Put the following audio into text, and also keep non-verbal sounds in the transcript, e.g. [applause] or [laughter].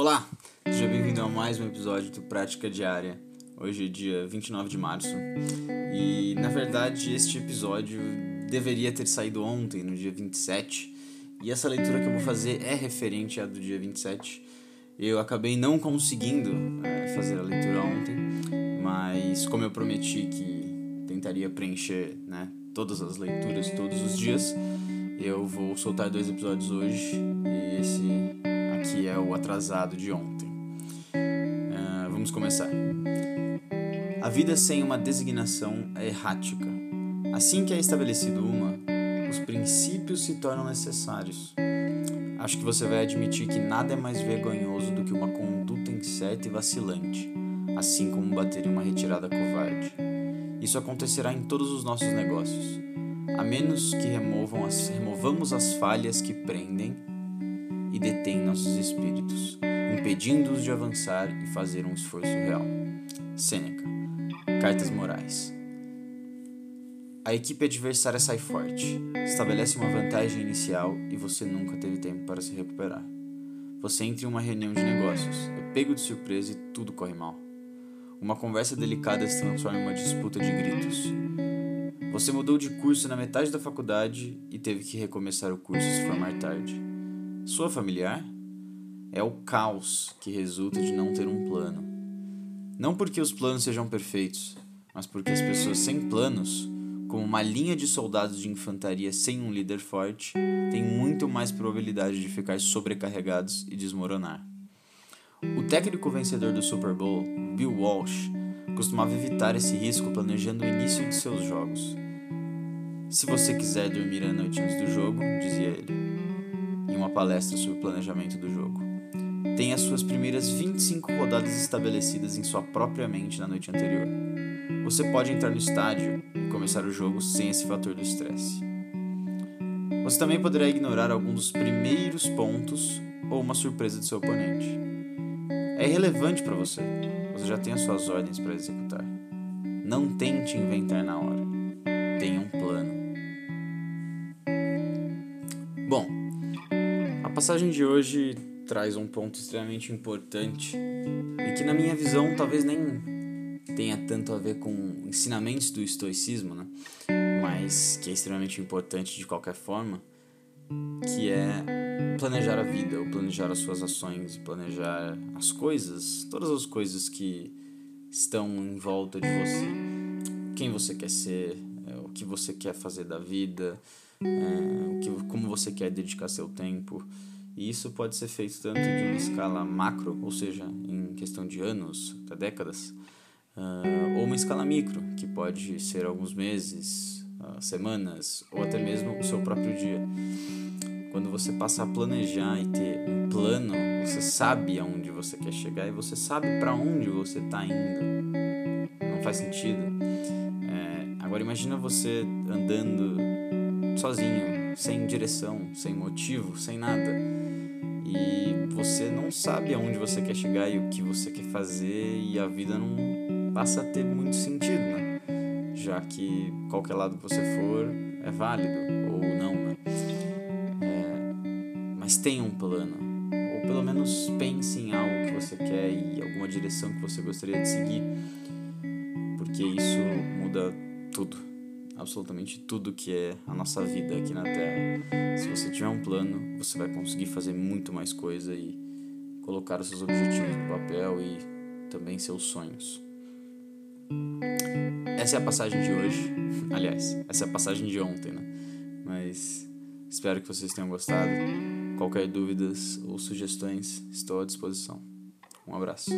Olá, seja bem-vindo a mais um episódio do Prática Diária. Hoje é dia 29 de março e, na verdade, este episódio deveria ter saído ontem, no dia 27, e essa leitura que eu vou fazer é referente à do dia 27. Eu acabei não conseguindo é, fazer a leitura ontem, mas como eu prometi que tentaria preencher né, todas as leituras todos os dias, eu vou soltar dois episódios hoje e esse que é o atrasado de ontem. Uh, vamos começar. A vida sem uma designação é errática. Assim que é estabelecido uma, os princípios se tornam necessários. Acho que você vai admitir que nada é mais vergonhoso do que uma conduta incerta e vacilante, assim como bater em uma retirada covarde. Isso acontecerá em todos os nossos negócios, a menos que removam as, removamos as falhas que prendem e detém nossos espíritos, impedindo-os de avançar e fazer um esforço real. Sêneca, Cartas Morais. A equipe adversária sai forte, estabelece uma vantagem inicial e você nunca teve tempo para se recuperar. Você entra em uma reunião de negócios, é pego de surpresa e tudo corre mal. Uma conversa delicada se transforma em uma disputa de gritos. Você mudou de curso na metade da faculdade e teve que recomeçar o curso se formar tarde. Sua familiar é o caos que resulta de não ter um plano. Não porque os planos sejam perfeitos, mas porque as pessoas sem planos, como uma linha de soldados de infantaria sem um líder forte, têm muito mais probabilidade de ficar sobrecarregados e desmoronar. O técnico vencedor do Super Bowl, Bill Walsh, costumava evitar esse risco planejando o início de seus jogos. Se você quiser dormir a noite antes do jogo, dizia ele, uma palestra sobre planejamento do jogo. Tem as suas primeiras 25 rodadas estabelecidas em sua própria mente na noite anterior. Você pode entrar no estádio e começar o jogo sem esse fator do estresse. Você também poderá ignorar algum dos primeiros pontos ou uma surpresa de seu oponente. É irrelevante para você, você já tem as suas ordens para executar. Não tente inventar na hora. Tenha um plano. Bom, a passagem de hoje traz um ponto extremamente importante e que, na minha visão, talvez nem tenha tanto a ver com ensinamentos do estoicismo, né? mas que é extremamente importante de qualquer forma, que é planejar a vida, ou planejar as suas ações, planejar as coisas, todas as coisas que estão em volta de você. Quem você quer ser, é, o que você quer fazer da vida, é, que, como você quer dedicar seu tempo. E isso pode ser feito tanto de uma escala macro, ou seja, em questão de anos, até décadas, uh, ou uma escala micro, que pode ser alguns meses, uh, semanas, ou até mesmo o seu próprio dia. Quando você passa a planejar e ter um plano, você sabe aonde você quer chegar e você sabe para onde você está indo. Não faz sentido. É, agora imagina você andando sozinho, sem direção, sem motivo, sem nada. E você não sabe aonde você quer chegar e o que você quer fazer, e a vida não passa a ter muito sentido, né? Já que qualquer lado que você for é válido ou não, né? É, mas tenha um plano, ou pelo menos pense em algo que você quer e alguma direção que você gostaria de seguir, porque isso muda tudo absolutamente tudo que é a nossa vida aqui na Terra. Se você tiver um plano, você vai conseguir fazer muito mais coisa e colocar os seus objetivos no papel e também seus sonhos. Essa é a passagem de hoje. [laughs] Aliás, essa é a passagem de ontem, né? Mas espero que vocês tenham gostado. Qualquer dúvidas ou sugestões, estou à disposição. Um abraço.